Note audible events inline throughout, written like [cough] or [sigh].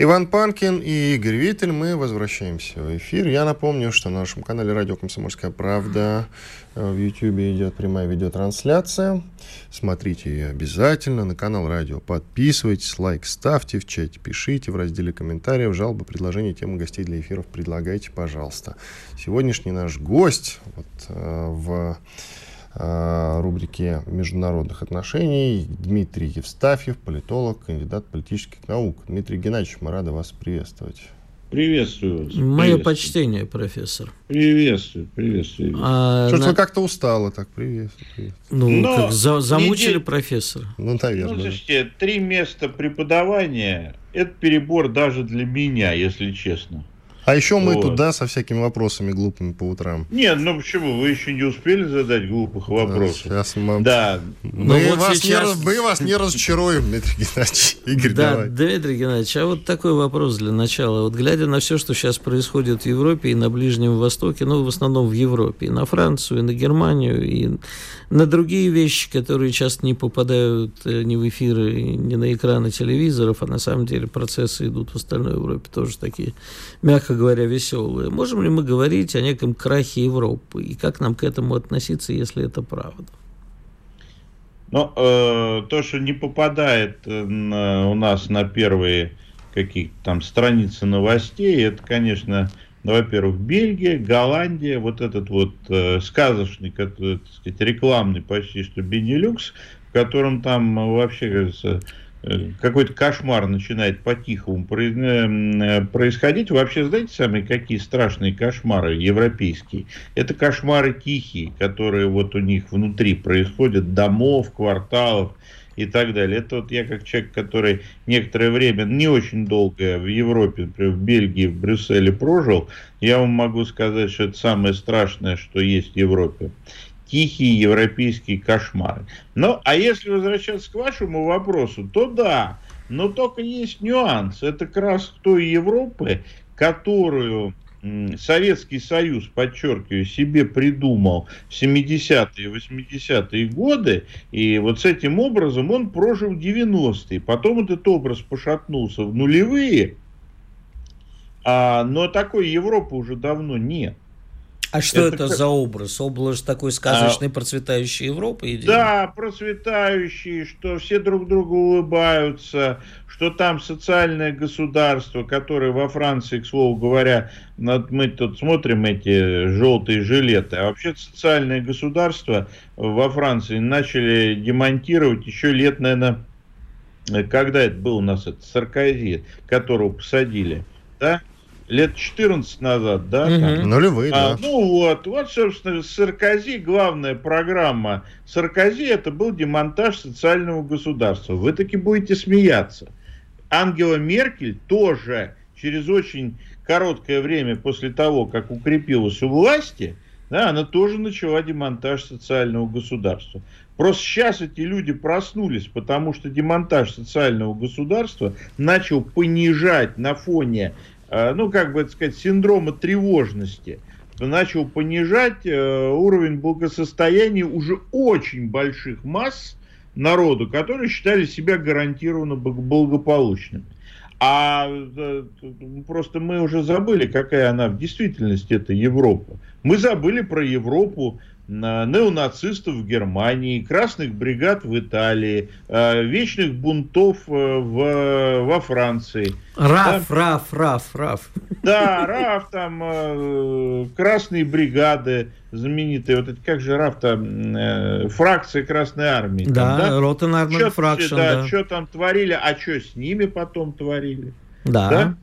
Иван Панкин и Игорь Виттель, мы возвращаемся в эфир. Я напомню, что на нашем канале «Радио Комсомольская правда» в YouTube идет прямая видеотрансляция. Смотрите ее обязательно. На канал «Радио» подписывайтесь, лайк ставьте, в чате пишите, в разделе комментариев, жалобы, предложения, темы гостей для эфиров предлагайте, пожалуйста. Сегодняшний наш гость вот, э, в Э, рубрике международных отношений Дмитрий Евстафьев, политолог, кандидат политических наук. Дмитрий Геннадьевич, мы рады вас приветствовать. Приветствую вас. Мое приветствую. почтение, профессор. Приветствую, приветствую. А, Что-то на... вы как-то устало так, приветствую. приветствую. Ну, Но как за, замучили недель... профессора. Ну, наверное. Ну, слушайте, три места преподавания – это перебор даже для меня, если честно. А еще мы вот. туда со всякими вопросами глупыми по утрам. Нет, ну почему? Вы еще не успели задать глупых вопросов. Да, сейчас мы... Да. Мы, ну, вот вас сейчас... не, мы вас не разочаруем, Дмитрий Геннадьевич. [laughs] Игорь, да, давай. Дмитрий Геннадьевич, а вот такой вопрос для начала. Вот глядя на все, что сейчас происходит в Европе и на Ближнем Востоке, ну, в основном в Европе, и на Францию, и на Германию, и на другие вещи, которые часто не попадают э, ни в эфиры, ни на экраны телевизоров, а на самом деле процессы идут в остальной Европе тоже такие, мягко говоря, веселые. Можем ли мы говорить о неком крахе Европы? И как нам к этому относиться, если это правда? Ну, э, то, что не попадает э, на, у нас на первые какие-то там страницы новостей, это, конечно, ну, во-первых, Бельгия, Голландия, вот этот вот э, сказочный, как, так сказать, рекламный почти что Бенилюкс, в котором там вообще, кажется, э, какой-то кошмар начинает по-тихому э, происходить. Вообще, знаете, самые какие страшные кошмары европейские? Это кошмары тихие, которые вот у них внутри происходят, домов, кварталов и так далее. Это вот я как человек, который некоторое время, не очень долго в Европе, например, в Бельгии, в Брюсселе прожил, я вам могу сказать, что это самое страшное, что есть в Европе. Тихие европейские кошмары. Ну, а если возвращаться к вашему вопросу, то да, но только есть нюанс. Это как раз той Европы, которую Советский Союз, подчеркиваю, себе придумал в 70-е, 80-е годы, и вот с этим образом он прожил 90-е. Потом этот образ пошатнулся в нулевые, а, но такой Европы уже давно нет. А что это, это за образ? Образ такой сказочной а, процветающей Европы? Идея? Да, процветающий, что все друг другу улыбаются, что там социальное государство, которое во Франции, к слову говоря, мы тут смотрим эти желтые жилеты, а вообще социальное государство во Франции начали демонтировать еще лет, наверное, когда это был у нас, это Саркози, которого посадили, да? Лет 14 назад, да? Угу. Нулевые, а, да. Ну вот, вот, собственно, Саркози, главная программа Саркози, это был демонтаж социального государства. Вы таки будете смеяться. Ангела Меркель тоже через очень короткое время после того, как укрепилась у власти, да, она тоже начала демонтаж социального государства. Просто сейчас эти люди проснулись, потому что демонтаж социального государства начал понижать на фоне ну, как бы, так сказать, синдрома тревожности, начал понижать э, уровень благосостояния уже очень больших масс народу, которые считали себя гарантированно благополучными. А э, просто мы уже забыли, какая она в действительности, это Европа. Мы забыли про Европу неонацистов в Германии, красных бригад в Италии, э, вечных бунтов э, в, во Франции. Раф, да? Раф, Раф, Раф. Да, Раф, там э, красные бригады знаменитые, вот это как же Раф там, фракция Красной Армии. Да, там, да? Ротенармен фракция. Да, да. что там творили, а что с ними потом творили. Да. да?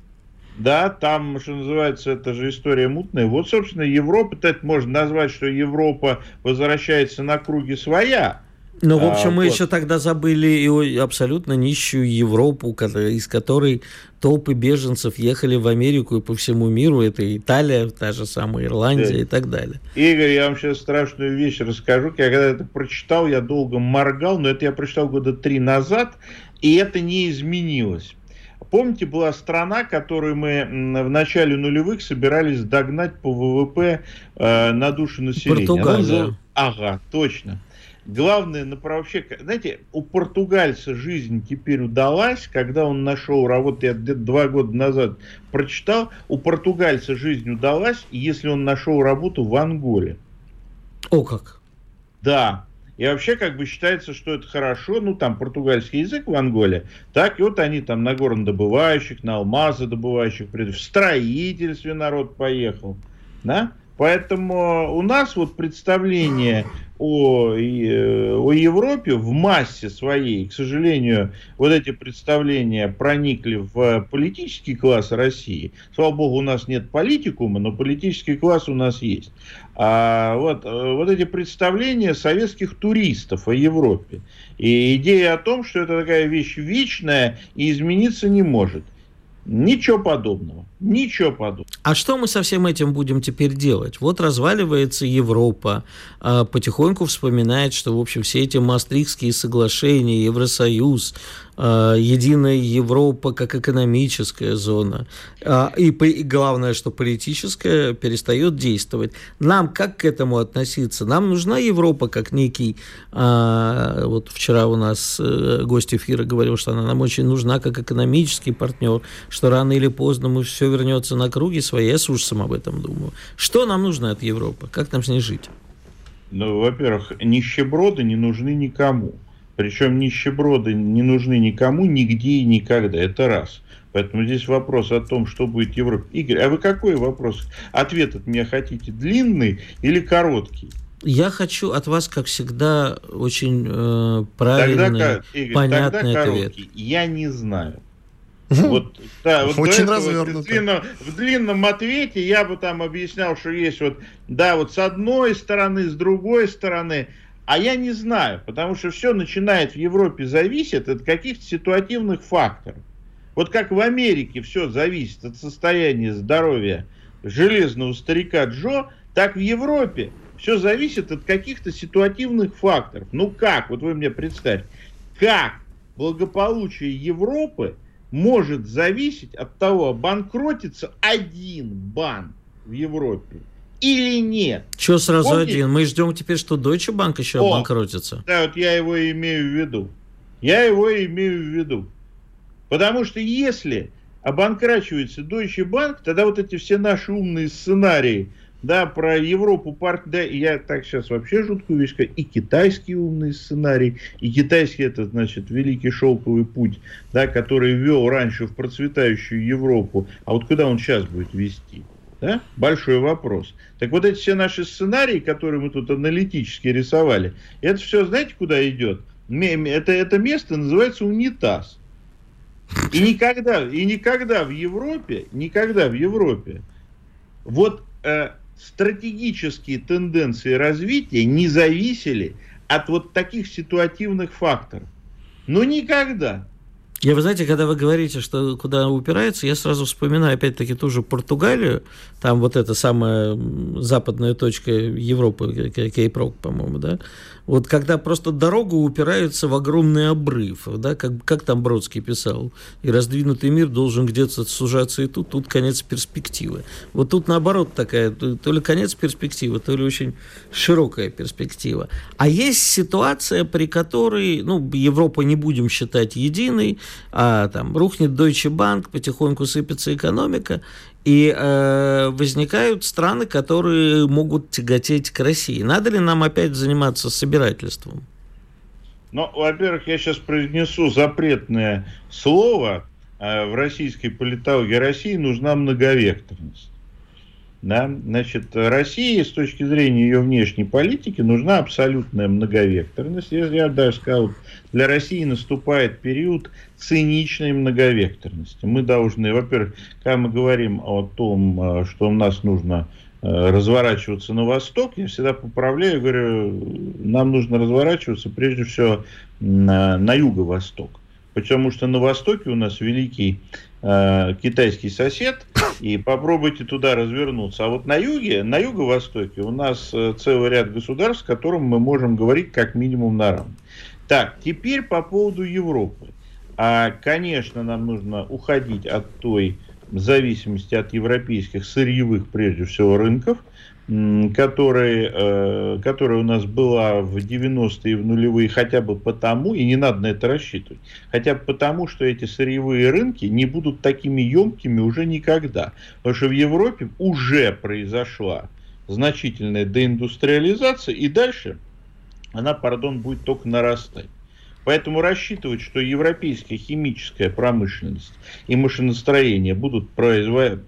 Да, там, что называется, это же история мутная. Вот, собственно, Европа, это можно назвать, что Европа возвращается на круги своя. Ну, в общем, а, мы вот. еще тогда забыли и абсолютно нищую Европу, из которой толпы беженцев ехали в Америку и по всему миру. Это Италия, та же самая Ирландия да. и так далее. Игорь, я вам сейчас страшную вещь расскажу. Я когда это прочитал, я долго моргал, но это я прочитал года три назад, и это не изменилось. Помните, была страна, которую мы в начале нулевых собирались догнать по ВВП э, на душу населения? Португалия. Ага, точно. Главное, ну, вообще, знаете, у португальца жизнь теперь удалась, когда он нашел работу, я где-то два года назад прочитал, у португальца жизнь удалась, если он нашел работу в Анголе. О как! Да, и вообще как бы считается, что это хорошо, ну там португальский язык в Анголе, так и вот они там на горнодобывающих, на алмазы добывающих, в строительстве народ поехал, да? Поэтому у нас вот представление о, э, о Европе в массе своей, к сожалению, вот эти представления проникли в политический класс России. Слава богу, у нас нет политикума, но политический класс у нас есть. А вот, э, вот эти представления советских туристов о Европе. И идея о том, что это такая вещь вечная и измениться не может. Ничего подобного. Ничего подобного. А что мы со всем этим будем теперь делать? Вот разваливается Европа, а, потихоньку вспоминает, что, в общем, все эти Мастрихские соглашения, Евросоюз, а, единая Европа как экономическая зона, а, и, главное, что политическая перестает действовать. Нам как к этому относиться? Нам нужна Европа как некий, вот вчера у нас э, гость эфира говорил, что она нам очень нужна как экономический партнер, что рано или поздно мы все вернется на круги свои. Я с ужасом об этом думаю. Что нам нужно от Европы? Как нам с ней жить? Ну, во-первых, нищеброды не нужны никому. Причем нищеброды не нужны никому, нигде и никогда. Это раз. Поэтому здесь вопрос о том, что будет в Европе. Игорь, а вы какой вопрос? Ответ от меня хотите длинный или короткий? Я хочу от вас, как всегда, очень э, правильный, тогда, Игорь, понятный тогда ответ. Короткий. Я не знаю. Вот, да, вот Очень развернуто. В длинном, в длинном ответе я бы там объяснял, что есть вот, да, вот с одной стороны, с другой стороны, а я не знаю, потому что все начинает в Европе зависеть от каких-то ситуативных факторов. Вот как в Америке все зависит от состояния здоровья железного старика Джо, так в Европе все зависит от каких-то ситуативных факторов. Ну как, вот вы мне представьте, как благополучие Европы может зависеть от того, банкротится один банк в Европе или нет. Что сразу Помните? один? Мы ждем теперь, что Deutsche Bank еще О, обанкротится. Да, вот я его имею в виду. Я его имею в виду. Потому что если обанкрачивается Deutsche Bank, тогда вот эти все наши умные сценарии – да, про Европу, парк, да, я так сейчас вообще жуткую вещь и китайский умный сценарий, и китайский это, значит, великий шелковый путь, да, который вел раньше в процветающую Европу, а вот куда он сейчас будет вести? Да? Большой вопрос. Так вот эти все наши сценарии, которые мы тут аналитически рисовали, это все, знаете, куда идет? Это, это место называется унитаз. И никогда, и никогда в Европе, никогда в Европе, вот э, стратегические тенденции развития не зависели от вот таких ситуативных факторов. Но никогда. Я, вы знаете, когда вы говорите, что куда упирается, я сразу вспоминаю опять-таки ту же Португалию, там вот эта самая западная точка Европы, Кейпрок, по-моему, да, вот когда просто дорога упирается в огромный обрыв, да, как, как там Бродский писал, и раздвинутый мир должен где-то сужаться и тут, тут конец перспективы. Вот тут наоборот такая, то ли конец перспективы, то ли очень широкая перспектива. А есть ситуация, при которой, ну, Европа не будем считать единой, а там рухнет Deutsche Bank, потихоньку сыпется экономика, и э, возникают страны, которые могут тяготеть к России. Надо ли нам опять заниматься собирательством? Ну, во-первых, я сейчас произнесу запретное слово. Э, в российской политологии России нужна многовекторность. Да? Значит, России с точки зрения ее внешней политики нужна абсолютная многовекторность. Я, я даже сказал, для России наступает период циничной многовекторности. Мы должны, во-первых, когда мы говорим о том, э, что у нас нужно разворачиваться на восток, я всегда поправляю, говорю, нам нужно разворачиваться прежде всего на, на юго-восток. Потому что на востоке у нас великий э, китайский сосед, и попробуйте туда развернуться. А вот на юге, на юго-востоке у нас э, целый ряд государств, с которым мы можем говорить как минимум на равных. Так, теперь по поводу Европы. А, конечно, нам нужно уходить от той зависимости от европейских сырьевых, прежде всего, рынков, которые, э, которая у нас была в 90-е и в нулевые, хотя бы потому, и не надо на это рассчитывать, хотя бы потому, что эти сырьевые рынки не будут такими емкими уже никогда. Потому что в Европе уже произошла значительная деиндустриализация, и дальше она, пардон, будет только нарастать. Поэтому рассчитывать, что европейская химическая промышленность и машиностроение будут производить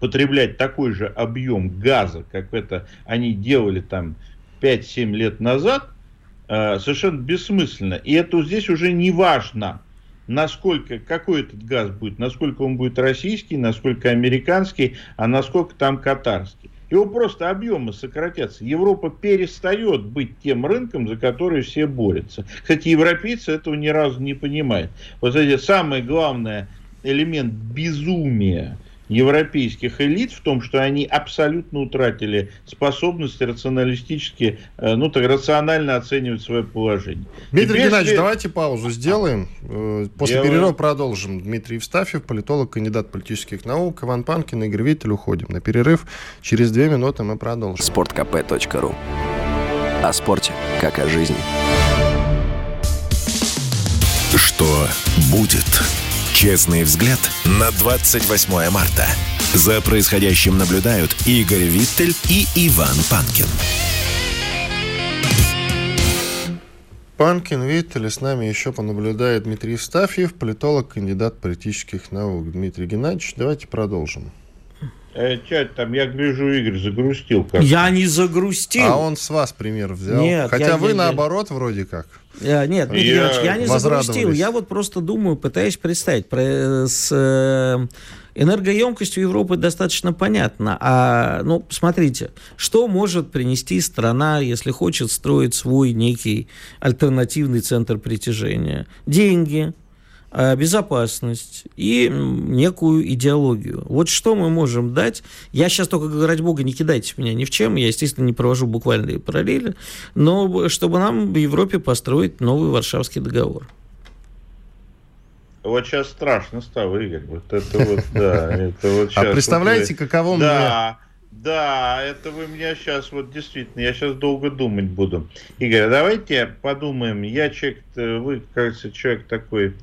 потреблять такой же объем газа, как это они делали там 5-7 лет назад, э, совершенно бессмысленно. И это здесь уже не важно, насколько, какой этот газ будет, насколько он будет российский, насколько американский, а насколько там катарский. Его просто объемы сократятся. Европа перестает быть тем рынком, за который все борются. Кстати, европейцы этого ни разу не понимают. Вот это самый главный элемент безумия европейских элит в том, что они абсолютно утратили способность рационалистически, э, ну так рационально оценивать свое положение. Дмитрий Теперь Геннадьевич, давайте паузу сделаем. Э, после Делаем. перерыва продолжим. Дмитрий Евстафьев, политолог, кандидат политических наук, Иван Панкин, Игорь Виттель. Уходим на перерыв. Через две минуты мы продолжим. Спорткп.ру О спорте, как о жизни. Что будет? Честный взгляд на 28 марта. За происходящим наблюдают Игорь Виттель и Иван Панкин. Панкин, Виттель, с нами еще понаблюдает Дмитрий Стафьев, политолог, кандидат политических наук. Дмитрий Геннадьевич, давайте продолжим. Э, Че там, я гляжу, Игорь загрустил как. Я не загрустил. А он с вас пример взял. Нет, Хотя я, вы я, наоборот я... вроде как. Нет, Дмитрий я, я не загрустил. Я вот просто думаю, пытаюсь представить. Про, с э, энергоемкостью Европы достаточно понятно. А, ну, смотрите, что может принести страна, если хочет строить свой некий альтернативный центр притяжения? Деньги, Э, безопасность и некую идеологию. Вот что мы можем дать. Я сейчас только, ради бога, не кидайте меня ни в чем. Я, естественно, не провожу буквальные параллели. Но чтобы нам в Европе построить новый Варшавский договор. Вот сейчас страшно стало, Игорь. Вот это вот, да. Это вот сейчас, а представляете, вот, каково да, мне... Да, это вы меня сейчас, вот действительно, я сейчас долго думать буду. Игорь, а давайте подумаем. Я человек, вы, кажется, человек такой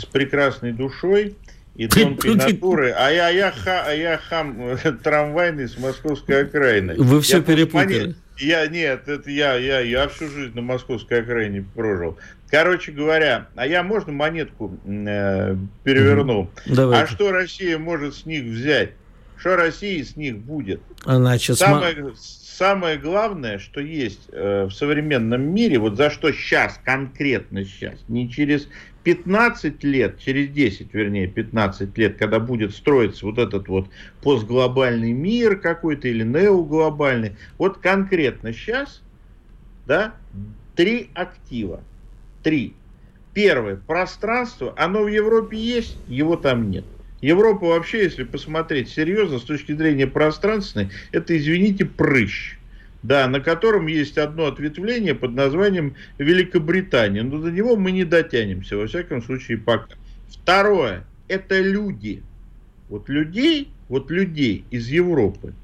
с прекрасной душой и тонкой натурой, а я, я, ха, а я хам трамвайный с московской окраины. Вы все я перепутали. Я, нет, это я, я, я всю жизнь на московской окраине прожил. Короче говоря, а я можно монетку э, переверну? Давайте. А что Россия может с них взять? Что Россия с них будет? Значит, самое, см... самое главное, что есть э, в современном мире, вот за что сейчас, конкретно сейчас, не через 15 лет, через 10, вернее, 15 лет, когда будет строиться вот этот вот постглобальный мир какой-то или неоглобальный, вот конкретно сейчас, да, три актива. Три. Первое, пространство, оно в Европе есть, его там нет. Европа вообще, если посмотреть серьезно, с точки зрения пространственной, это, извините, прыщ да, на котором есть одно ответвление под названием Великобритания. Но до него мы не дотянемся, во всяком случае, пока. Второе, это люди. Вот людей, вот людей из Европы.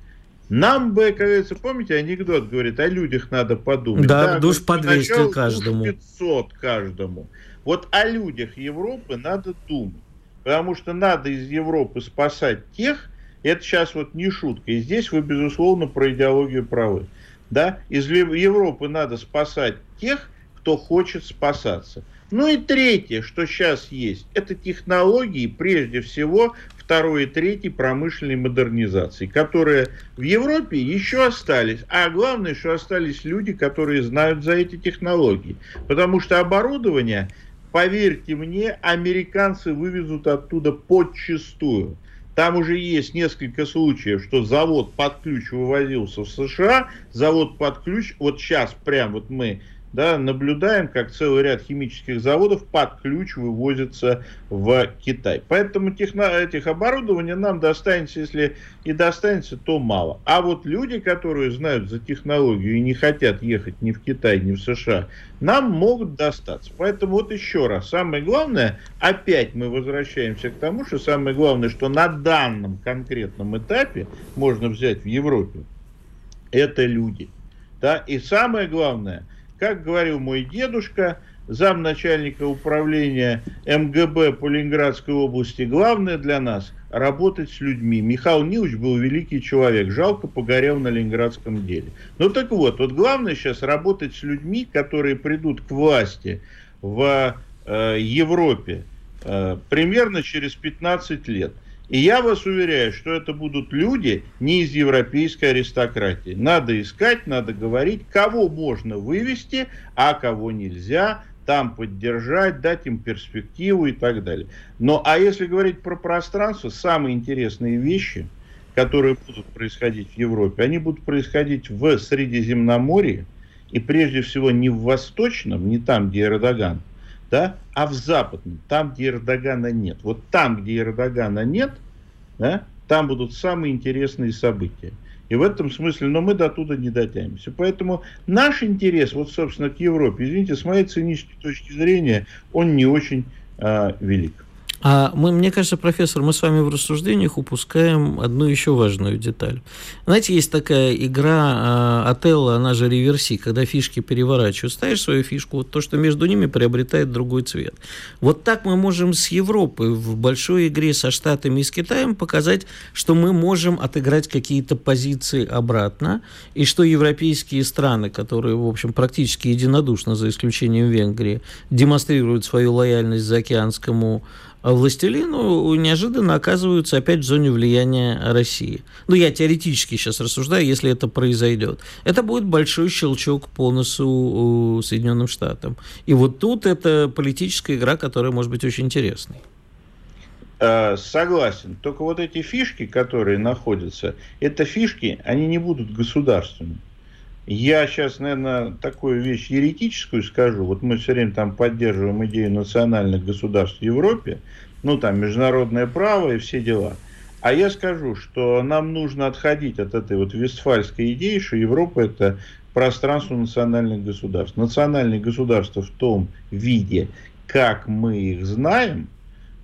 Нам бы, как говорится, помните, анекдот говорит, о людях надо подумать. Да, да душ по 200 каждому. Душ 500 каждому. Вот о людях Европы надо думать. Потому что надо из Европы спасать тех, это сейчас вот не шутка. И здесь вы, безусловно, про идеологию правы. Да? Из Европы надо спасать тех, кто хочет спасаться. Ну и третье, что сейчас есть, это технологии, прежде всего, второй и третьей промышленной модернизации, которые в Европе еще остались. А главное, что остались люди, которые знают за эти технологии. Потому что оборудование, поверьте мне, американцы вывезут оттуда подчистую. Там уже есть несколько случаев, что завод под ключ вывозился в США, завод под ключ, вот сейчас прям вот мы да, наблюдаем, как целый ряд химических заводов под ключ вывозится в Китай. Поэтому техно, этих оборудований нам достанется, если и достанется, то мало. А вот люди, которые знают за технологию и не хотят ехать ни в Китай, ни в США, нам могут достаться. Поэтому вот еще раз, самое главное, опять мы возвращаемся к тому, что самое главное, что на данном конкретном этапе можно взять в Европе, это люди. Да? И самое главное – как говорил мой дедушка, замначальника управления МГБ по Ленинградской области, главное для нас – работать с людьми. Михаил Нилович был великий человек, жалко погорел на ленинградском деле. Ну так вот, вот главное сейчас работать с людьми, которые придут к власти в э, Европе э, примерно через 15 лет – и я вас уверяю, что это будут люди не из европейской аристократии. Надо искать, надо говорить, кого можно вывести, а кого нельзя, там поддержать, дать им перспективу и так далее. Но а если говорить про пространство, самые интересные вещи, которые будут происходить в Европе, они будут происходить в Средиземноморье, и прежде всего не в Восточном, не там, где Эрдоган, да, а в западном, там, где Эрдогана нет. Вот там, где Эрдогана нет, да, там будут самые интересные события. И в этом смысле, но мы до туда не дотянемся. Поэтому наш интерес, вот, собственно, к Европе, извините, с моей цинической точки зрения, он не очень э, велик. А мы, мне кажется, профессор, мы с вами в рассуждениях упускаем одну еще важную деталь. Знаете, есть такая игра э, Отелло, она же реверси, когда фишки переворачивают. Ставишь свою фишку, вот то, что между ними приобретает другой цвет. Вот так мы можем с Европы в большой игре со Штатами и с Китаем показать, что мы можем отыграть какие-то позиции обратно, и что европейские страны, которые, в общем, практически единодушно, за исключением Венгрии, демонстрируют свою лояльность заокеанскому властелину неожиданно оказываются опять в зоне влияния России. Ну, я теоретически сейчас рассуждаю, если это произойдет. Это будет большой щелчок по носу Соединенным Штатам. И вот тут это политическая игра, которая может быть очень интересной. Э, согласен. Только вот эти фишки, которые находятся, это фишки, они не будут государственными. Я сейчас, наверное, такую вещь еретическую скажу. Вот мы все время там поддерживаем идею национальных государств в Европе, ну там международное право и все дела. А я скажу, что нам нужно отходить от этой вот вестфальской идеи, что Европа это пространство национальных государств. Национальные государства в том виде, как мы их знаем,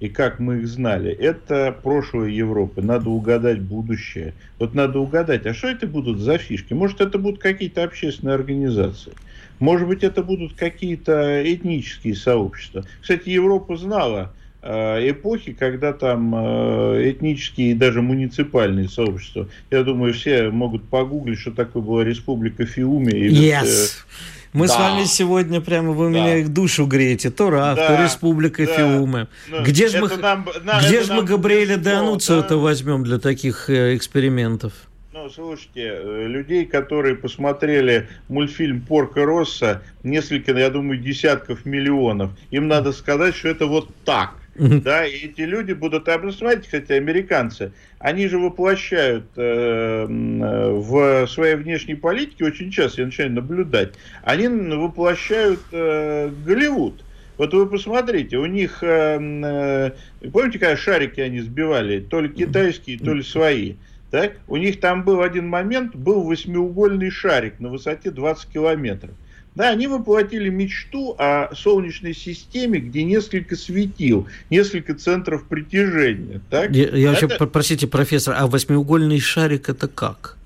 и как мы их знали, это прошлое Европы. Надо угадать будущее. Вот надо угадать, а что это будут за фишки? Может, это будут какие-то общественные организации. Может быть, это будут какие-то этнические сообщества. Кстати, Европа знала э, эпохи, когда там э, этнические и даже муниципальные сообщества. Я думаю, все могут погуглить, что такое была республика Фиуми. И yes. э, мы да. с вами сегодня прямо вы да. меня их душу греете. То РАФ, да. то Республика да. Фиуме. Ну, где же мы, нам, где ж мы Габриэля де Ануцио да? возьмем для таких э, экспериментов? Ну, слушайте, э, людей, которые посмотрели мультфильм Порка Росса, несколько, я думаю, десятков миллионов, им надо сказать, что это вот так. Да, и эти люди будут, а посмотрите, кстати, американцы, они же воплощают э, э, в своей внешней политике, очень часто я начинаю наблюдать, они воплощают э, Голливуд. Вот вы посмотрите, у них, э, э, помните, когда шарики они сбивали, то ли китайские, то ли свои, так? У них там был один момент, был восьмиугольный шарик на высоте 20 километров. Да, они воплотили мечту о Солнечной системе, где несколько светил, несколько центров притяжения. Так? Я, я это... вообще, простите, профессор, а восьмиугольный шарик это как?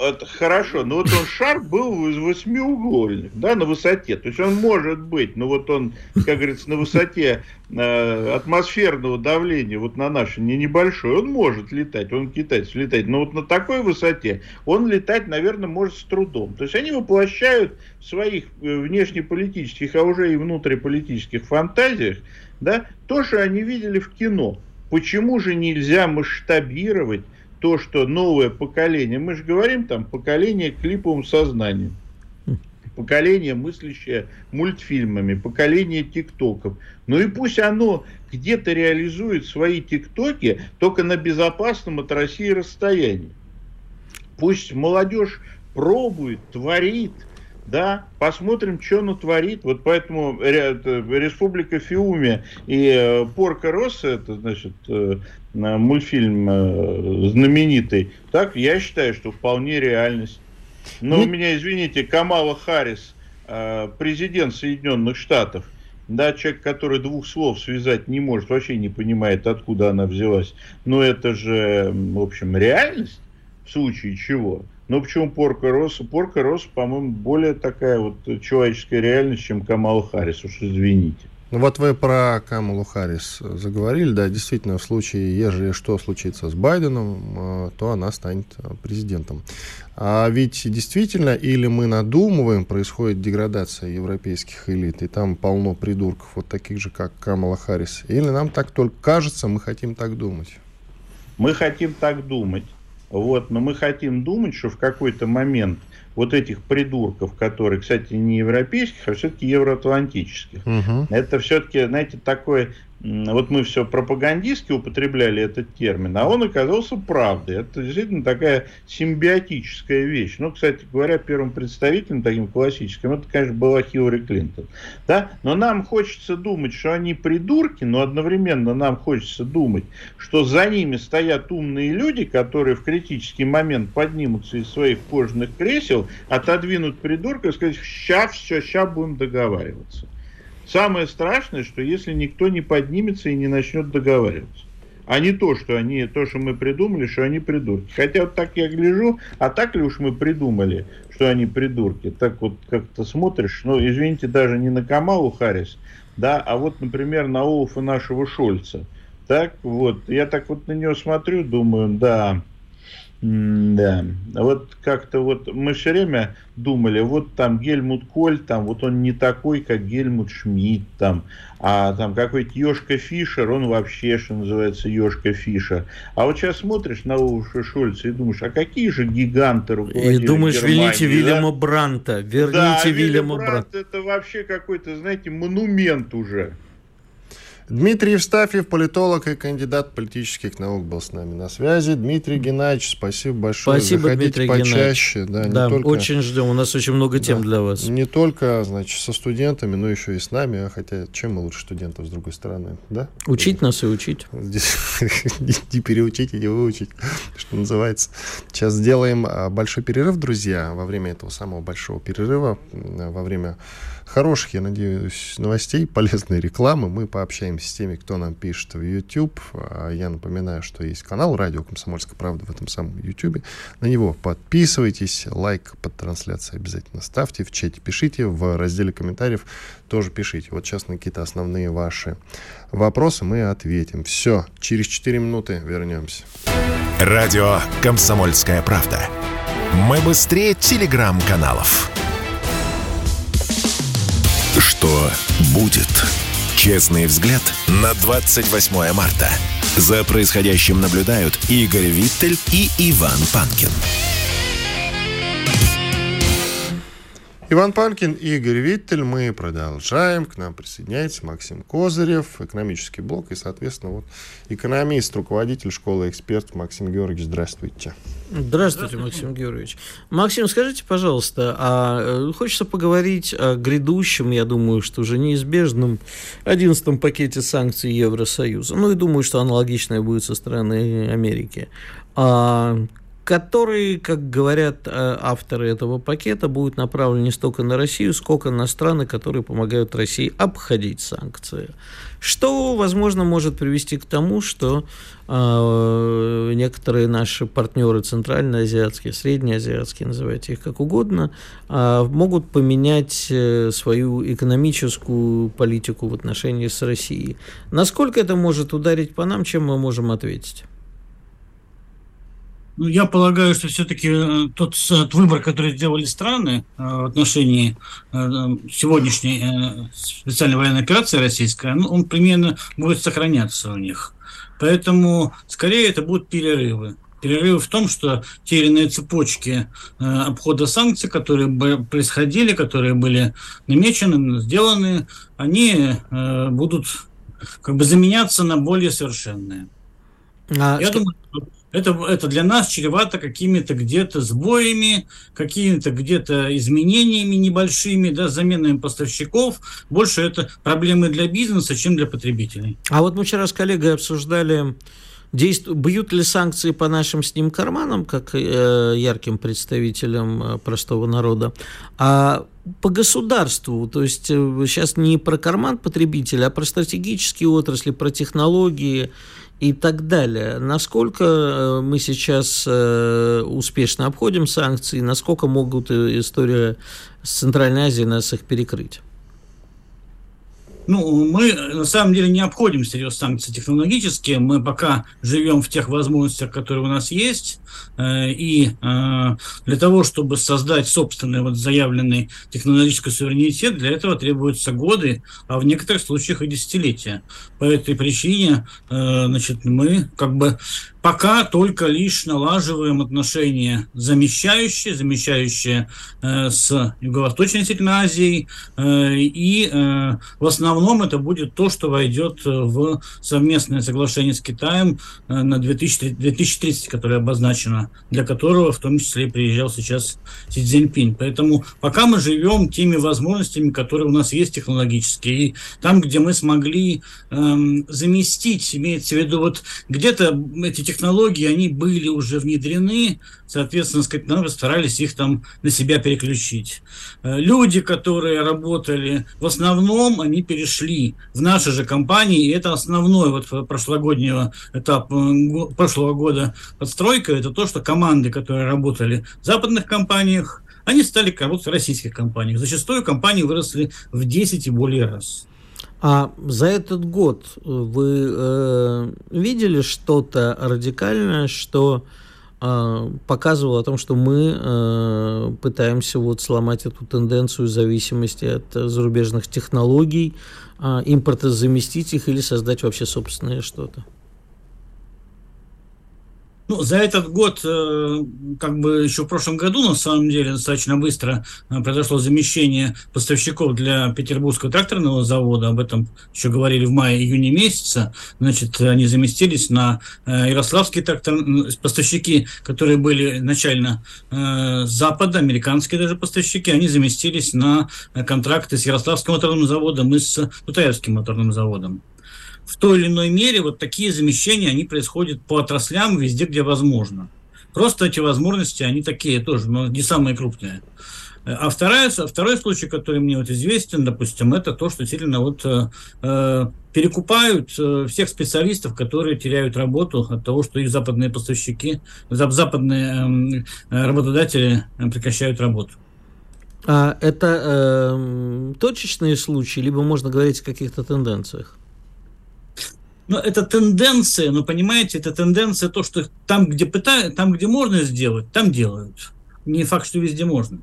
Это хорошо, но вот он шар был из восьмиугольных, да, на высоте. То есть он может быть, но вот он, как говорится, на высоте э, атмосферного давления, вот на нашем, не небольшой, он может летать, он китайец летать, но вот на такой высоте он летать, наверное, может с трудом. То есть они воплощают в своих э, внешнеполитических, а уже и внутриполитических фантазиях, да, то, что они видели в кино. Почему же нельзя масштабировать то, что новое поколение, мы же говорим там поколение клиповым сознанием, поколение, мыслящее мультфильмами, поколение тиктоков. Ну и пусть оно где-то реализует свои тиктоки только на безопасном от России расстоянии. Пусть молодежь пробует, творит, да, посмотрим, что она творит. Вот поэтому Республика Фиуми и э, Порка Росса, это, значит, э, мультфильм э, знаменитый, так, я считаю, что вполне реальность. Но ну, у меня, извините, Камала Харрис, президент Соединенных Штатов, да, человек, который двух слов связать не может, вообще не понимает, откуда она взялась. Но это же, в общем, реальность, в случае чего. Ну, почему Порка Росса? Порка Росса, по-моему, более такая вот человеческая реальность, чем Камала Харрис, уж извините. Ну вот вы про Камалу Харрис заговорили, да, действительно, в случае, ежели что случится с Байденом, э, то она станет э, президентом. А ведь действительно, или мы надумываем, происходит деградация европейских элит, и там полно придурков, вот таких же, как Камала Харрис, или нам так только кажется, мы хотим так думать? Мы хотим так думать. Вот, но мы хотим думать, что в какой-то момент вот этих придурков, которые, кстати, не европейских, а все-таки евроатлантических, угу. это все-таки, знаете, такой вот мы все пропагандистски употребляли этот термин, а он оказался правдой. Это действительно такая симбиотическая вещь. Ну, кстати говоря, первым представителем таким классическим, это, конечно, была Хиллари Клинтон. Да? Но нам хочется думать, что они придурки, но одновременно нам хочется думать, что за ними стоят умные люди, которые в критический момент поднимутся из своих кожаных кресел, отодвинут придурка и сказать, сейчас все, сейчас будем договариваться. Самое страшное, что если никто не поднимется и не начнет договариваться. А не то, что они, то, что мы придумали, что они придурки. Хотя вот так я гляжу, а так ли уж мы придумали, что они придурки? Так вот как-то смотришь, ну, извините, даже не на Камалу Харрис, да, а вот, например, на Олафа нашего Шольца. Так вот, я так вот на него смотрю, думаю, да, да, вот как-то вот мы все время думали, вот там Гельмут Коль, там вот он не такой, как Гельмут Шмидт, там, а там какой-то Ёшка Фишер, он вообще, что называется, Ёшка Фишер. А вот сейчас смотришь на Улша Шольца и думаешь, а какие же гиганты руководили И думаешь, верните да? Вильяма Бранта, верните да, Вильяма Бранта. это вообще какой-то, знаете, монумент уже. Дмитрий Евстафьев, политолог и кандидат политических наук, был с нами на связи. Дмитрий Геннадьевич, спасибо большое. Спасибо, Заходите Дмитрий почаще. Да, да только, очень ждем. У нас очень много тем да, для вас. Не только, значит, со студентами, но еще и с нами. А хотя, чем мы лучше студентов, с другой стороны, да? Учить нас и учить. [laughs] Не переучить и не выучить, что называется. Сейчас сделаем а, большой перерыв, друзья. Во время этого самого большого перерыва, во время хороших, я надеюсь, новостей, полезной рекламы. Мы пообщаемся с теми, кто нам пишет в YouTube. А я напоминаю, что есть канал «Радио Комсомольская правда» в этом самом YouTube. На него подписывайтесь, лайк под трансляцией обязательно ставьте, в чате пишите, в разделе комментариев тоже пишите. Вот сейчас на какие-то основные ваши вопросы мы ответим. Все, через 4 минуты вернемся. Радио «Комсомольская правда». Мы быстрее телеграм-каналов. Что будет? Честный взгляд на 28 марта. За происходящим наблюдают Игорь Виттель и Иван Панкин. Иван Панкин, Игорь Виттель. Мы продолжаем. К нам присоединяется Максим Козырев, экономический блок и, соответственно, вот экономист, руководитель школы экспертов Максим Георгиевич. Здравствуйте. Здравствуйте, Максим Георгиевич. Максим, скажите, пожалуйста, а э, хочется поговорить о грядущем, я думаю, что уже неизбежном 11 пакете санкций Евросоюза. Ну и думаю, что аналогичное будет со стороны Америки. А который, как говорят э, авторы этого пакета, будет направлен не столько на Россию, сколько на страны, которые помогают России обходить санкции. Что, возможно, может привести к тому, что э, некоторые наши партнеры центральноазиатские, среднеазиатские, называйте их как угодно, э, могут поменять э, свою экономическую политику в отношении с Россией. Насколько это может ударить по нам, чем мы можем ответить? Ну, я полагаю, что все-таки э, тот, тот выбор, который сделали страны э, в отношении э, сегодняшней специальной военной операции российской, ну, он примерно будет сохраняться у них. Поэтому скорее это будут перерывы. Перерывы в том, что те или иные цепочки обхода санкций, которые происходили, которые были намечены, сделаны, они будут как бы заменяться на более совершенные. А Я что... думаю, это, это для нас чревато какими-то где-то сбоями, какими-то где-то изменениями небольшими, да, заменами поставщиков. Больше это проблемы для бизнеса, чем для потребителей. А вот мы вчера с коллегой обсуждали Действ... Бьют ли санкции по нашим с ним карманам, как э, ярким представителям э, простого народа, а по государству, то есть э, сейчас не про карман потребителя, а про стратегические отрасли, про технологии и так далее. Насколько э, мы сейчас э, успешно обходим санкции, насколько могут э, история с Центральной Азией нас их перекрыть? Ну, мы на самом деле не обходим серьезно санкции технологические. Мы пока живем в тех возможностях, которые у нас есть. Э, и э, для того, чтобы создать собственный вот заявленный технологический суверенитет, для этого требуются годы, а в некоторых случаях и десятилетия. По этой причине э, значит, мы как бы пока только лишь налаживаем отношения замещающие, замещающие э, с Юго-Восточной Северной Азией, э, и э, в основном это будет то, что войдет в совместное соглашение с Китаем э, на 2000, 2030, которое обозначено, для которого в том числе приезжал сейчас Си Цзиньпинь. Поэтому пока мы живем теми возможностями, которые у нас есть технологические, и там, где мы смогли э, заместить, имеется в виду вот где-то эти технологии, они были уже внедрены, соответственно, мы старались их там на себя переключить. Э, люди, которые работали, в основном они перешли в наши же компании, и это основной вот прошлогоднего этап э, прошлого года подстройка, это то, что команды, которые работали в западных компаниях, они стали работать в российских компаниях. Зачастую компании выросли в 10 и более раз. А за этот год вы э, видели что-то радикальное, что э, показывало о том, что мы э, пытаемся вот сломать эту тенденцию зависимости от зарубежных технологий, э, импорта заместить их или создать вообще собственное что-то? Ну, за этот год, э, как бы еще в прошлом году, на самом деле, достаточно быстро э, произошло замещение поставщиков для Петербургского тракторного завода. Об этом еще говорили в мае-июне месяца. Значит, они заместились на э, Ярославские трактор... поставщики, которые были начально с Запада, американские даже поставщики, они заместились на контракты с Ярославским моторным заводом и с Тутаевским моторным заводом в той или иной мере вот такие замещения, они происходят по отраслям везде, где возможно. Просто эти возможности, они такие тоже, но не самые крупные. А вторая, второй случай, который мне вот известен, допустим, это то, что действительно вот э, э перекупают э, всех специалистов, которые теряют работу от того, что их западные поставщики, западные э, работодатели прекращают работу. А это э, точечные случаи, либо можно говорить о каких-то тенденциях? Но это тенденция, но понимаете, это тенденция то, что там, где пытают, там, где можно сделать, там делают. Не факт, что везде можно.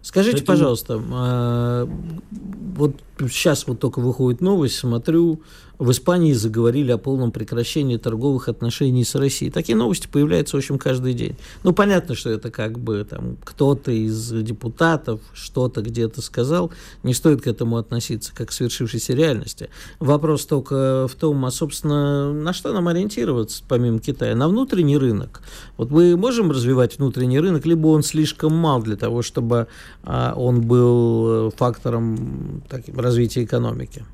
Скажите, Поэтому... пожалуйста, а, вот сейчас вот только выходит новость, смотрю, в Испании заговорили о полном прекращении торговых отношений с Россией. Такие новости появляются, в общем, каждый день. Ну, понятно, что это как бы там кто-то из депутатов что-то где-то сказал. Не стоит к этому относиться как к свершившейся реальности. Вопрос только в том, а, собственно, на что нам ориентироваться, помимо Китая? На внутренний рынок. Вот мы можем развивать внутренний рынок, либо он слишком мал для того, чтобы а, он был фактором таким, развития экономики?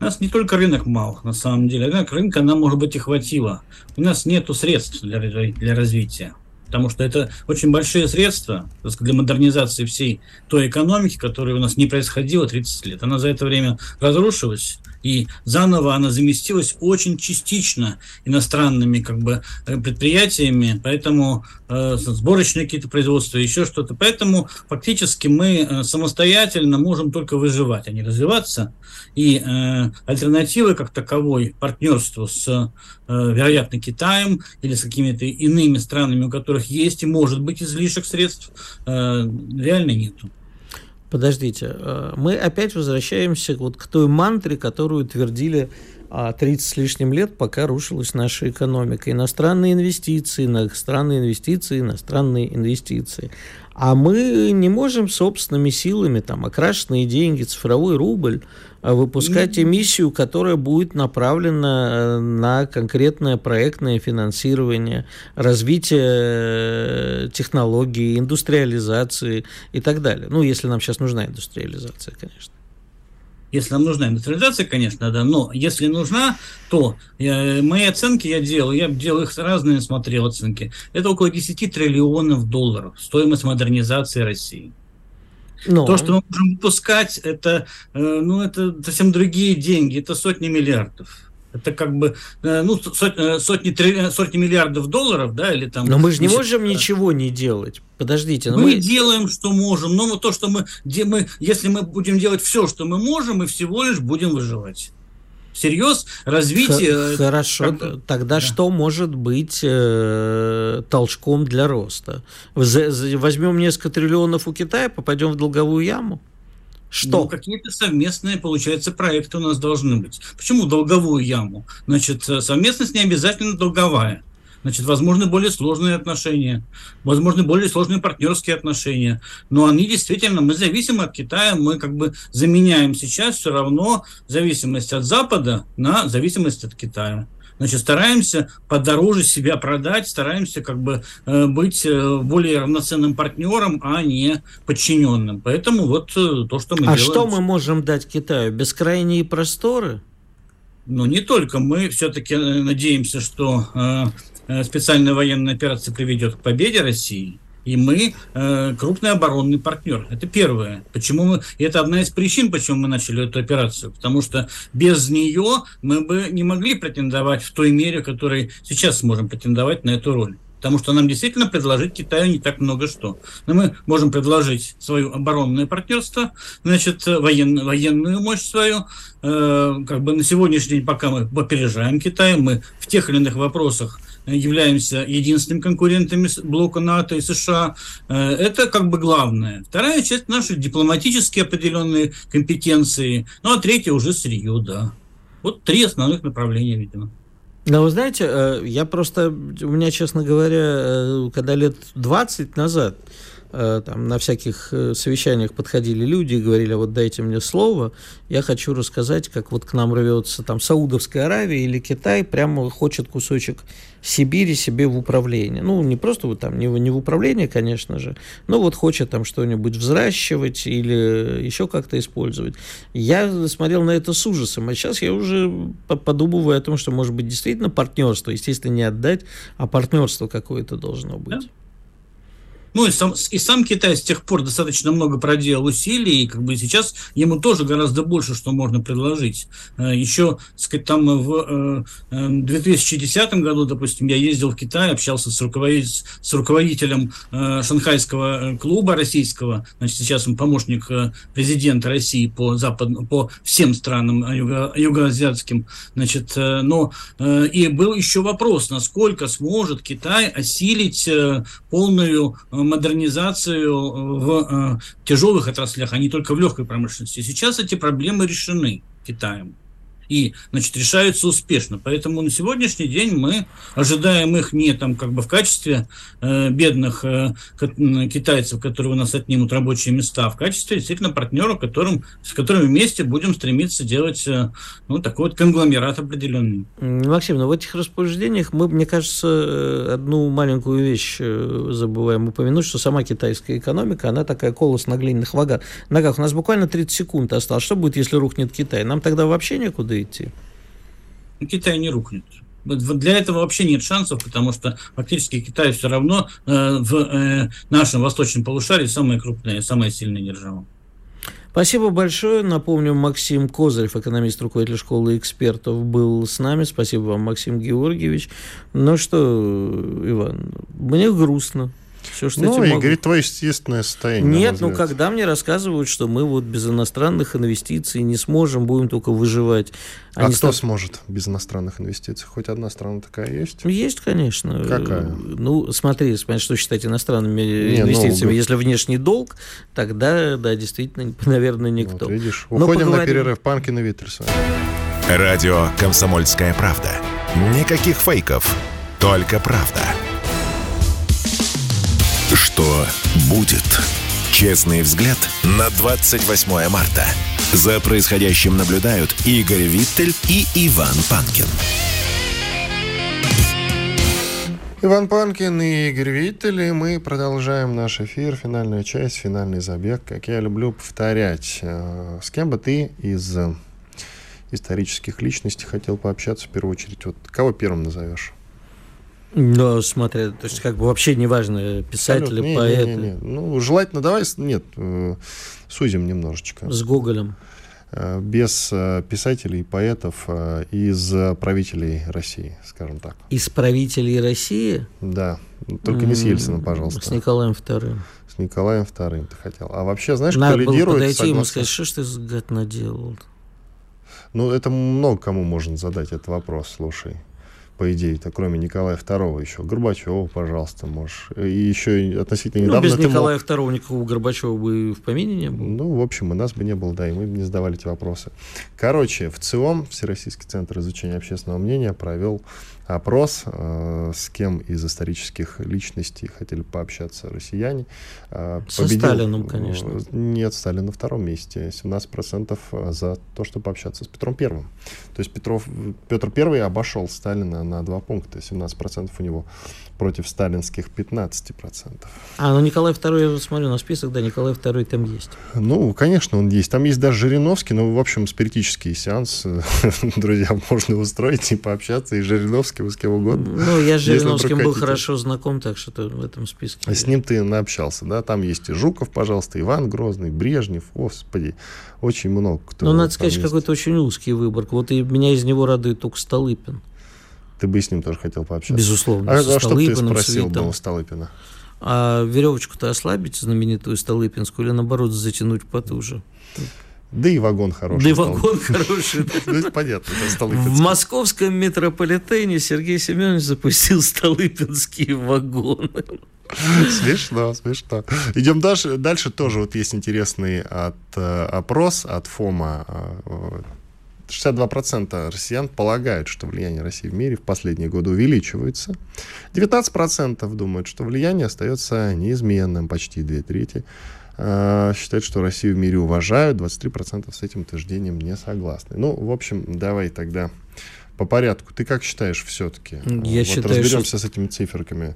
У нас не только рынок мал, на самом деле. Рынок рынка нам, может быть, и хватило. У нас нет средств для, для развития. Потому что это очень большие средства для модернизации всей той экономики, которая у нас не происходила 30 лет. Она за это время разрушилась и заново она заместилась очень частично иностранными как бы э, предприятиями, поэтому э, сборочные какие-то производства, еще что-то. Поэтому фактически мы э, самостоятельно можем только выживать, а не развиваться. И э, альтернативы как таковой партнерству с, э, вероятно, Китаем или с какими-то иными странами, у которых есть и может быть излишек средств, э, реально нету. Подождите, э, мы опять возвращаемся вот к той мантре, которую твердили 30 с лишним лет, пока рушилась наша экономика. Иностранные инвестиции, иностранные инвестиции, иностранные инвестиции. А мы не можем собственными силами, там, окрашенные деньги, цифровой рубль, а выпускать эмиссию, которая будет направлена э, на конкретное проектное финансирование, развитие э, технологий, индустриализации и так далее. Ну, если нам сейчас нужна индустриализация, конечно. Если нам нужна индустриализация, конечно, да, но если нужна, то я, мои оценки я делал, я делал их разные, смотрел оценки. Это около 10 триллионов долларов стоимость модернизации России. Но... То, что мы можем выпускать, это, э, ну, это совсем другие деньги, это сотни миллиардов. Это как бы э, ну, сотни, сотни, сотни миллиардов долларов, да, или там... Но мы же не можем ничего не делать. Подождите. Но мы, мы делаем, что можем, но то, что мы, где мы... Если мы будем делать все, что мы можем, мы всего лишь будем выживать. Всерьез развитие... Хорошо, как... тогда да. что может быть э, толчком для роста? Возьмем несколько триллионов у Китая, попадем в долговую яму? Что? Ну, какие-то совместные, получается, проекты у нас должны быть. Почему долговую яму? Значит, э, совместность не обязательно долговая. Значит, возможны более сложные отношения, возможны более сложные партнерские отношения. Но они действительно, мы зависимы от Китая, мы как бы заменяем сейчас все равно зависимость от Запада на зависимость от Китая. Значит, стараемся подороже себя продать, стараемся как бы э, быть э, более равноценным партнером, а не подчиненным. Поэтому вот э, то, что мы а делаем. А что мы можем дать Китаю? Бескрайние просторы? Ну, не только. Мы все-таки надеемся, что специальная военная операция приведет к победе России. И мы э, крупный оборонный партнер. Это первое. Почему мы? Это одна из причин, почему мы начали эту операцию. Потому что без нее мы бы не могли претендовать в той мере, в которой сейчас сможем претендовать на эту роль. Потому что нам действительно предложить Китаю не так много что. Но мы можем предложить свое оборонное партнерство, значит, воен, военную мощь свою. Э, как бы на сегодняшний день, пока мы опережаем Китай, мы в тех или иных вопросах являемся единственными конкурентами блока НАТО и США. Э, это как бы главное. Вторая часть наши дипломатические определенные компетенции. Ну, а третья уже сырье, да. Вот три основных направления, видимо. Да, вы знаете, э, я просто, у меня, честно говоря, э, когда лет 20 назад там на всяких э, совещаниях подходили люди и говорили, вот дайте мне слово, я хочу рассказать, как вот к нам рвется там Саудовская Аравия или Китай, прямо хочет кусочек Сибири себе в управление. Ну, не просто вот там, не не в управление, конечно же, но вот хочет там что-нибудь взращивать или еще как-то использовать. Я смотрел на это с ужасом, а сейчас я уже подумываю о том, что, может быть, действительно партнерство, естественно, не отдать, а партнерство какое-то должно быть. Ну и сам, и сам Китай с тех пор достаточно много проделал усилий, и как бы сейчас ему тоже гораздо больше, что можно предложить. Э, Еще, сказать, там в 2010 э, году, допустим, я ездил в Китай, общался с, руководитель, с руководителем э, шанхайского клуба российского, значит, сейчас он помощник президента России по, запад, по всем странам юго, югоазиатским, значит, но и был еще вопрос, насколько сможет Китай осилить полную модернизацию в э, тяжелых отраслях, а не только в легкой промышленности. Сейчас эти проблемы решены Китаем и значит, решаются успешно. Поэтому на сегодняшний день мы ожидаем их не там как бы в качестве э, бедных э, китайцев, которые у нас отнимут рабочие места, а в качестве действительно партнеров, которым, с которыми вместе будем стремиться делать э, ну, такой вот конгломерат определенный. Максим, но ну, в этих распоряжениях мы, мне кажется, э, одну маленькую вещь э, забываем упомянуть, что сама китайская экономика, она такая колос на глиняных ногах. У нас буквально 30 секунд осталось. Что будет, если рухнет Китай? Нам тогда вообще некуда идти? Ну, Китай не рухнет. Для этого вообще нет шансов, потому что фактически Китай все равно э, в э, нашем восточном полушарии самая крупная, самая сильная держава. Спасибо большое. Напомню, Максим Козырев, экономист, руководитель школы экспертов, был с нами. Спасибо вам, Максим Георгиевич. Ну что, Иван, мне грустно. Все, что ну, и говорит, твое естественное состояние. Нет, ну когда мне рассказывают, что мы вот без иностранных инвестиций не сможем, будем только выживать. А Они а кто став... сможет без иностранных инвестиций? Хоть одна страна такая есть? Есть, конечно. Какая? Ну, смотри, что считать иностранными не, ну, инвестициями. Ну, Если внешний долг, тогда, да, действительно, [laughs] наверное, никто. Вот, видишь, уходим поговорим... на перерыв. Панкин и Виттельсон. Радио «Комсомольская правда». Никаких фейков, только правда. Что будет? Честный взгляд на 28 марта. За происходящим наблюдают Игорь Виттель и Иван Панкин. Иван Панкин и Игорь Виттель, и мы продолжаем наш эфир, финальная часть, финальный забег, как я люблю повторять. Э, с кем бы ты из э, исторических личностей хотел пообщаться в первую очередь? Вот кого первым назовешь? Ну, смотря, то есть как бы вообще неважно, писатели, не, поэты. Не, не, не. Ну, желательно, давай, нет, э, сузим немножечко. С Гоголем. Э, без э, писателей поэтов из правителей России, скажем так. Из правителей России? Да, только не с Ельцином, пожалуйста. С Николаем II. С Николаем II ты хотел. А вообще, знаешь, Надо кто лидирует? Было подойти согласно... ему сказать, что ж ты гад наделал? Ну, это много кому можно задать этот вопрос, слушай по идее-то, кроме Николая II еще. Горбачева, пожалуйста, можешь. И еще относительно недавно... Ну, без Николая мог... II никакого Горбачева бы в помине не было. Ну, в общем, у нас бы не было, да, и мы бы не задавали эти вопросы. Короче, в ЦИОМ, Всероссийский центр изучения общественного мнения, провел опрос, э, с кем из исторических личностей хотели пообщаться россияне. Э, Со победил, Сталином, конечно. Нет, Сталин на втором месте. 17% за то, чтобы пообщаться с Петром Первым. То есть Петров, Петр Первый обошел Сталина на два пункта. 17% у него против сталинских 15%. А, ну Николай II, я смотрю на список, да, Николай II там есть. Ну, конечно, он есть. Там есть даже Жириновский, но, в общем, спиритический сеанс, [laughs] друзья, можно устроить и пообщаться, и Жириновским, и с кем угодно. Ну, я с Жириновским был хорошо знаком, так что в этом списке. А с ним ты наобщался, да? Там есть и Жуков, пожалуйста, Иван Грозный, Брежнев, господи, очень много кто. Ну, надо сказать, какой-то очень узкий выбор. Вот и меня из него радует только Столыпин. Ты бы с ним тоже хотел пообщаться. Безусловно. А, а что ты спросил был Столыпина? А веревочку-то ослабить, знаменитую Столыпинскую, или наоборот затянуть потуже? Да и вагон хороший. Да и вагон хороший. Понятно, В московском метрополитене Сергей Семенович запустил столыпинские вагоны. Смешно, смешно. Идем дальше. Дальше тоже вот есть интересный от, э, опрос от ФОМа э, 62% россиян полагают, что влияние России в мире в последние годы увеличивается. 19% думают, что влияние остается неизменным, почти две трети. А, считают, что Россию в мире уважают, 23% с этим утверждением не согласны. Ну, в общем, давай тогда по порядку. Ты как считаешь все-таки? Я вот считаю, разберемся что... с этими циферками.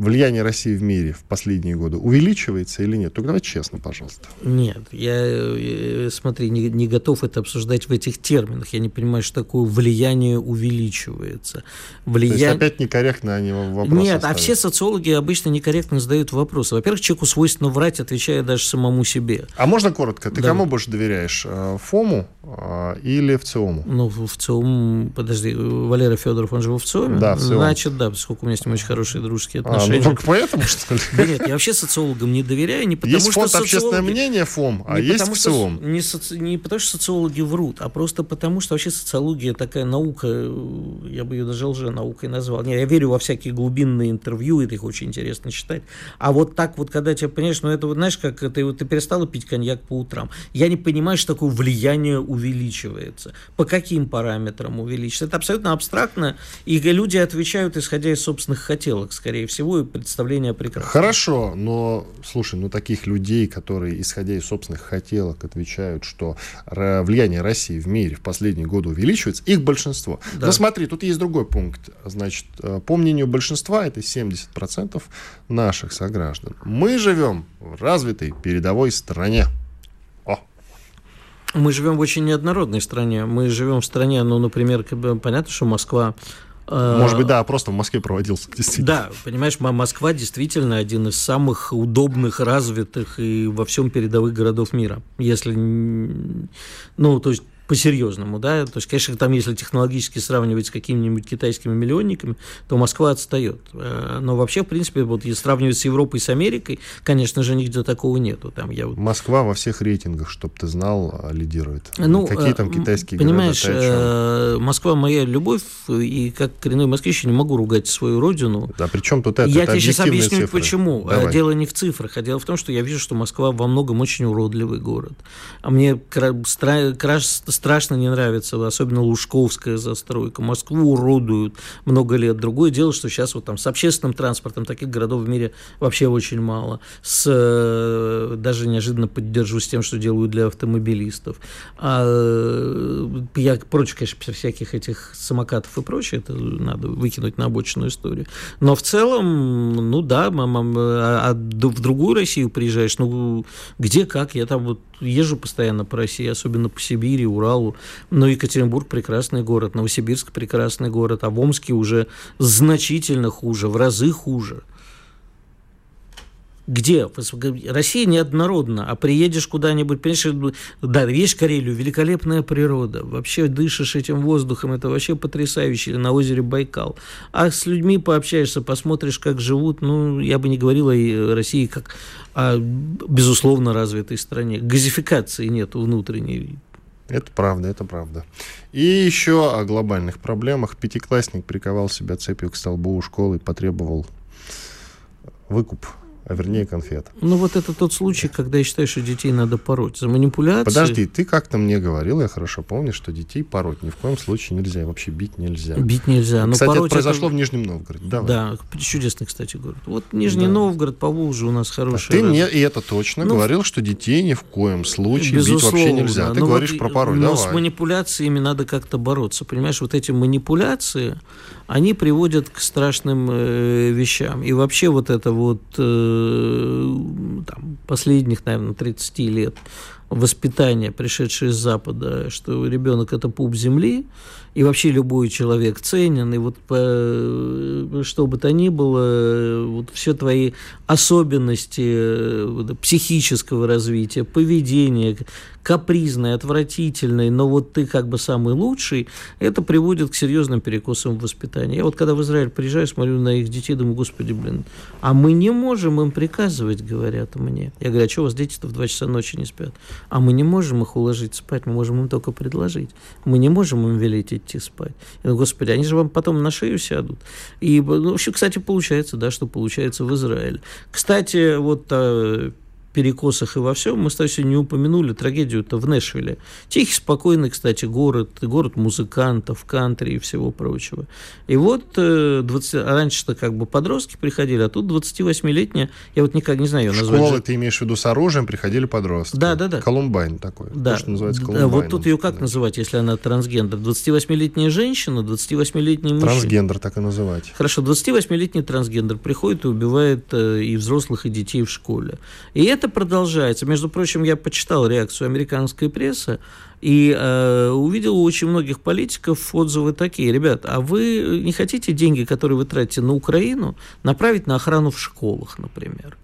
Влияние России в мире в последние годы увеличивается или нет? Только давай честно, пожалуйста. Нет, я, э, смотри, не, не готов это обсуждать в этих терминах. Я не понимаю, что такое влияние увеличивается. Влия... То есть опять некорректно они вопросы Нет, ставят. а все социологи обычно некорректно задают вопросы. Во-первых, человеку свойственно врать, отвечая даже самому себе. А можно коротко? Ты да. кому больше доверяешь? Э, ФОМу э, или ВЦИОМу? Ну, ВЦИОМ, подожди, Валера Федоров, он же ВЦИОМе? Да, ВЦИОМ. Значит, да, поскольку у меня с ним очень хорошие дружеские отношения. А, Ну, только поэтому, что ли? Да нет, я вообще социологам не доверяю, не потому есть что фонд общественное мнение, ФОМ, а есть потому, ФСОМ. Что, не, соци... не потому что социологи врут, а просто потому, что вообще социология такая наука, я бы ее даже лженаукой назвал. Не, я верю во всякие глубинные интервью, это их очень интересно читать. А вот так вот, когда тебя понимаешь, ну это вот, знаешь, как ты, вот, ты перестала пить коньяк по утрам. Я не понимаю, что такое влияние увеличивается. По каким параметрам увеличивается. Это абсолютно абстрактно, и люди отвечают, исходя из собственных хотелок, скорее всего, и представления прекрасно. Хорошо, но, слушай, ну таких людей, которые, исходя из собственных хотелок, отвечают, что влияние России в мире в последние годы увеличивается, их большинство. Да. Но смотри, тут есть другой пункт. Значит, э, по мнению большинства, это 70% наших сограждан. Мы живем в развитой передовой стране. Мы живем в очень неоднородной стране. Мы живем в стране, ну, например, понятно, что Москва может быть, да, просто в Москве проводился, [laughs] действительно. Да, понимаешь, Москва действительно один из самых удобных, развитых и во всем передовых городов мира. Если, ну, то есть по-серьезному, да, то есть, конечно, там, если технологически сравнивать с какими-нибудь китайскими миллионниками, то Москва отстает. Э, но вообще, в принципе, вот если сравнивать с Европой с Америкой, конечно же, нигде такого нету. Там я вот... Москва во всех рейтингах, чтобы ты знал, лидирует. Ну, Какие там э, китайские понимаешь, города? Понимаешь, Москва моя любовь, и как коренной москвич не могу ругать свою родину. Да, при чем тут это? Я это тебе сейчас объясню, цифры. почему. Давай. Дело не в цифрах, а дело в том, что я вижу, что Москва во многом очень уродливый город. А мне кра- стра- страшно не нравится, особенно Лужковская застройка. Москву уродуют много лет. Другое дело, что сейчас вот там с общественным транспортом таких городов в мире вообще очень мало. С, э, даже неожиданно поддержу с тем, что делают для автомобилистов. А э, я прочь, конечно, всяких этих самокатов и прочее, это надо выкинуть на обочинную историю. Но в целом, ну да, а, а в другую Россию приезжаешь, ну где как, я там вот езжу постоянно по России, особенно по Сибири, Уралу. Но Екатеринбург прекрасный город, Новосибирск прекрасный город, а в Омске уже значительно хуже, в разы хуже где? Россия неоднородна, а приедешь куда-нибудь, понимаешь, да, видишь Карелию, великолепная природа, вообще дышишь этим воздухом, это вообще потрясающе, на озере Байкал. А с людьми пообщаешься, посмотришь, как живут, ну, я бы не говорила о России как о, безусловно, развитой стране. Газификации нет внутренней. Это правда, это правда. И еще о глобальных проблемах. Пятиклассник приковал себя цепью к столбу у школы и потребовал выкуп а вернее конфет. Ну вот это тот случай, когда я считаю, что детей надо пороть за манипуляции. Подожди, ты как-то мне говорил, я хорошо помню, что детей пороть ни в коем случае нельзя, вообще бить нельзя. Бить нельзя. Но кстати, это произошло это... в Нижнем Новгороде. Давай. Да, чудесный, кстати, город. Вот Нижний да. Новгород, по Волжье у нас хороший. А ты мне, и это точно, ну, говорил, что детей ни в коем случае бить вообще нельзя. Ты ну, говоришь вот, про порой, Но давай. с манипуляциями надо как-то бороться. Понимаешь, вот эти манипуляции, они приводят к страшным э, вещам. И вообще вот это вот э, там, последних, наверное, 30 лет воспитание, пришедшее из Запада, что ребенок это пуп земли, и вообще любой человек ценен, и вот по, что бы то ни было, вот все твои особенности вот, психического развития, поведения, капризный, отвратительный, но вот ты как бы самый лучший, это приводит к серьезным перекосам в воспитании. Я вот когда в Израиль приезжаю, смотрю на их детей, думаю, господи, блин, а мы не можем им приказывать, говорят мне. Я говорю, а что у вас дети-то в 2 часа ночи не спят? А мы не можем их уложить спать, мы можем им только предложить. Мы не можем им велеть идти спать. Я говорю, господи, они же вам потом на шею сядут. И, ну, вообще, кстати, получается, да, что получается в Израиле. Кстати, вот а, перекосах и во всем, мы, кстати, не упомянули трагедию-то в Нэшвилле. Тихий, спокойный, кстати, город, город музыкантов, кантри и всего прочего. И вот 20, э, раньше-то как бы подростки приходили, а тут 28-летняя, я вот никак не знаю ее назвать. Школы, ты имеешь в виду с оружием, приходили подростки. Да, да, да. Колумбайн такой. Да. То, что называется Колумбайном. Вот тут ее как да. называть, если она трансгендер? 28-летняя женщина, 28-летний мужчина. Трансгендер так и называть. Хорошо, 28-летний трансгендер приходит и убивает э, и взрослых, и детей в школе. И это это продолжается. Между прочим, я почитал реакцию американской прессы и э, увидел у очень многих политиков отзывы такие. Ребят, а вы не хотите деньги, которые вы тратите на Украину, направить на охрану в школах, например?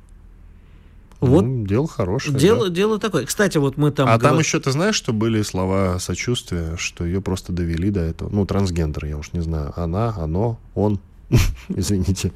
Вот ну, дело хорошее. Дело, да. дело такое. Кстати, вот мы там. А говор... там еще ты знаешь, что были слова сочувствия, что ее просто довели до этого. Ну, трансгендер, я уж не знаю. Она, оно, он. [laughs] Извините.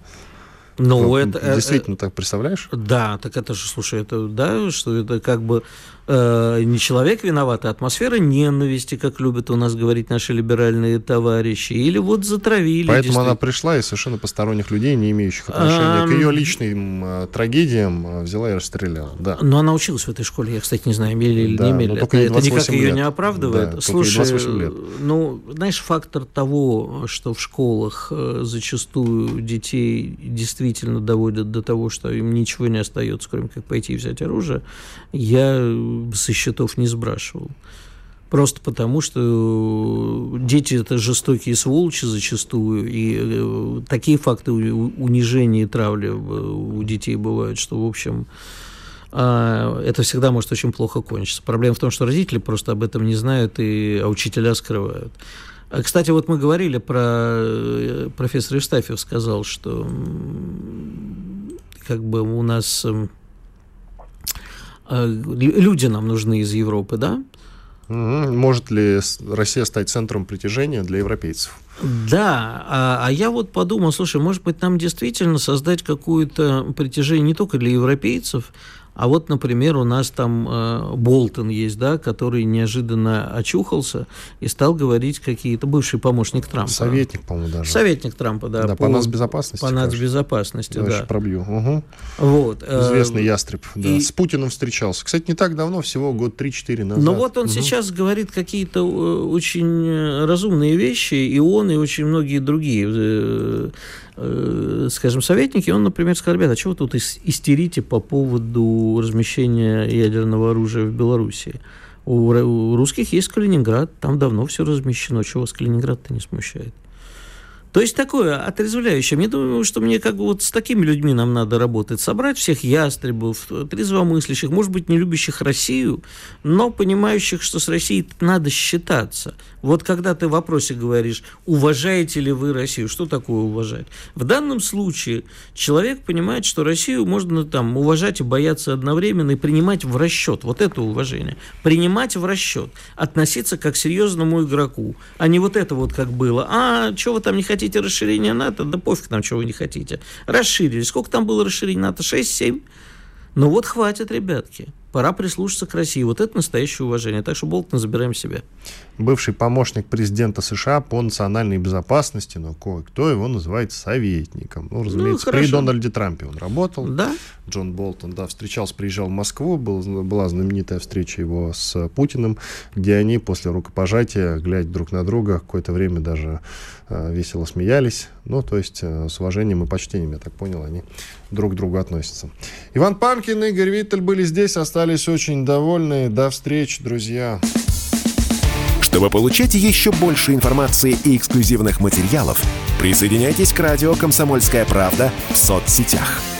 Ну, ну, это... Э, действительно, так представляешь? Да, так это же, слушай, это, да, что это как бы э, не человек виноват, а атмосфера ненависти, как любят у нас говорить наши либеральные товарищи, или вот затравили. Поэтому она пришла и совершенно посторонних людей, не имеющих отношения а, к ее личным э, трагедиям, э, взяла и расстреляла. Да. Но она училась в этой школе, я, кстати, не знаю, имели или да, не имели. Это, это никак лет. ее не оправдывает. Да, Слушай, лет. ну, знаешь, фактор того, что в школах э, зачастую детей действительно доводят до того, что им ничего не остается, кроме как пойти и взять оружие, я со счетов не сбрасывал. Просто потому, что дети это жестокие сволочи зачастую, и э, такие факты унижения и травли у детей бывают, что, в общем, а, это всегда может очень плохо кончиться. Проблема в том, что родители просто об этом не знают, и, а учителя скрывают. А, кстати, вот мы говорили про э, профессор Евстафьев сказал, что как бы у нас Э, люди нам нужны из Европы, да? Может ли Россия стать центром притяжения для европейцев? Да, а, а я вот подумал, слушай, может быть, нам действительно создать какое-то притяжение не только для европейцев, А вот, например, у нас там э, Болтон есть, да, который неожиданно очухался и стал говорить какие-то... Бывший помощник Трампа. Советник, по-моему, даже. Советник Трампа, да. Да, по, по нацбезопасности. По нацбезопасности, да. да. пробью. Угу. Вот. Известный ястреб, да. И... С Путиным встречался. Кстати, не так давно, всего год 3-4 назад. Но вот он угу. сейчас говорит какие-то очень разумные вещи, и он, и очень многие другие Э, скажем, советники, он, например, сказал, ребята, а чего вы тут истерите по поводу размещения ядерного оружия в Белоруссии? У, русских есть Калининград, там давно все размещено, чего вас Калининград-то не смущает? То есть такое отрезвляющее. Мне думаю, что мне как бы вот с такими людьми нам надо работать. Собрать всех ястребов, трезвомыслящих, может быть, не любящих Россию, но понимающих, что с Россией надо считаться. Вот когда ты в вопросе говоришь, уважаете ли вы Россию, что такое уважать? В данном случае человек понимает, что Россию можно там уважать и бояться одновременно и принимать в расчет. Вот это уважение. Принимать в расчет. Относиться как к серьезному игроку, а не вот это вот как было. А, что вы там не хотите? Хотите расширения НАТО? Да пофиг нам, чего вы не хотите. Расширили. Сколько там было расширение НАТО? 6-7? Ну вот хватит, ребятки. Пора прислушаться к России. Вот это настоящее уважение. Так что Болтон забираем себе. Бывший помощник президента США по национальной безопасности, но кое-кто его называет советником. Ну, разумеется, ну, при Дональде Трампе он работал. Да. Джон Болтон, да, встречался, приезжал в Москву. Был, была знаменитая встреча его с Путиным, где они после рукопожатия, глядя друг на друга, какое-то время даже э, весело смеялись. Ну, то есть э, с уважением и почтением, я так понял, они друг к другу относятся. Иван Панкин Игорь Виттель были здесь, остались очень довольны. До встречи, друзья. Чтобы получать еще больше информации и эксклюзивных материалов, присоединяйтесь к радио «Комсомольская правда» в соцсетях –